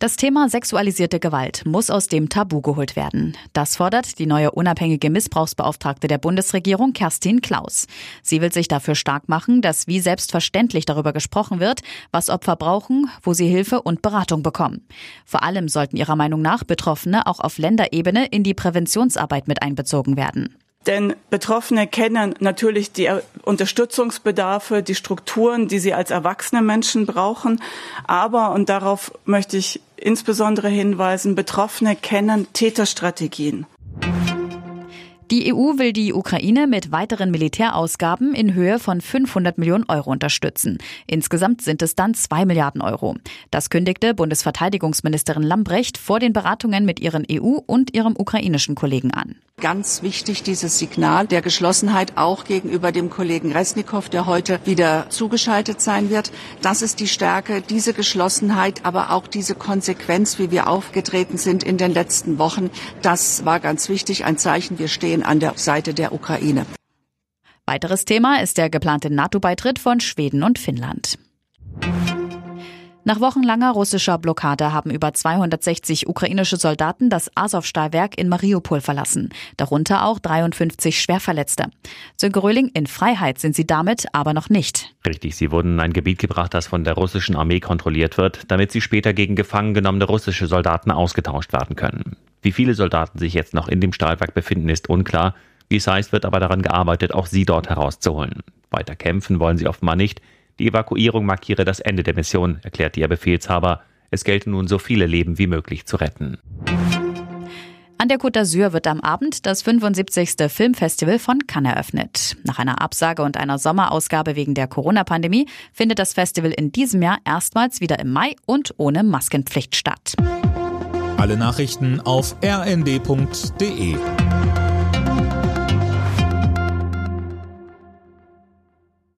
Das Thema sexualisierte Gewalt muss aus dem Tabu geholt werden. Das fordert die neue unabhängige Missbrauchsbeauftragte der Bundesregierung, Kerstin Klaus. Sie will sich dafür stark machen, dass wie selbstverständlich darüber gesprochen wird, was Opfer brauchen, wo sie Hilfe und Beratung bekommen. Vor allem sollten ihrer Meinung nach Betroffene auch auf Länderebene in die Präventionsarbeit mit einbezogen werden. Denn Betroffene kennen natürlich die Unterstützungsbedarfe, die Strukturen, die sie als erwachsene Menschen brauchen. Aber, und darauf möchte ich insbesondere hinweisen, Betroffene kennen Täterstrategien. Die EU will die Ukraine mit weiteren Militärausgaben in Höhe von 500 Millionen Euro unterstützen. Insgesamt sind es dann 2 Milliarden Euro. Das kündigte Bundesverteidigungsministerin Lambrecht vor den Beratungen mit ihren EU- und ihrem ukrainischen Kollegen an. Ganz wichtig dieses Signal der Geschlossenheit auch gegenüber dem Kollegen Resnikow, der heute wieder zugeschaltet sein wird. Das ist die Stärke, diese Geschlossenheit, aber auch diese Konsequenz, wie wir aufgetreten sind in den letzten Wochen. Das war ganz wichtig, ein Zeichen, wir stehen an der Seite der Ukraine. Weiteres Thema ist der geplante NATO-Beitritt von Schweden und Finnland. Nach wochenlanger russischer Blockade haben über 260 ukrainische Soldaten das Azov-Stahlwerk in Mariupol verlassen, darunter auch 53 Schwerverletzte. Sönke Röhling, in Freiheit sind sie damit aber noch nicht. Richtig, sie wurden in ein Gebiet gebracht, das von der russischen Armee kontrolliert wird, damit sie später gegen gefangen genommene russische Soldaten ausgetauscht werden können. Wie viele Soldaten sich jetzt noch in dem Stahlwerk befinden, ist unklar. Wie es heißt, wird aber daran gearbeitet, auch sie dort herauszuholen. Weiter kämpfen wollen sie offenbar nicht. Die Evakuierung markiere das Ende der Mission, erklärte ihr Befehlshaber. Es gelte nun, so viele Leben wie möglich zu retten. An der Côte d'Azur wird am Abend das 75. Filmfestival von Cannes eröffnet. Nach einer Absage und einer Sommerausgabe wegen der Corona-Pandemie findet das Festival in diesem Jahr erstmals wieder im Mai und ohne Maskenpflicht statt. Alle Nachrichten auf rnd.de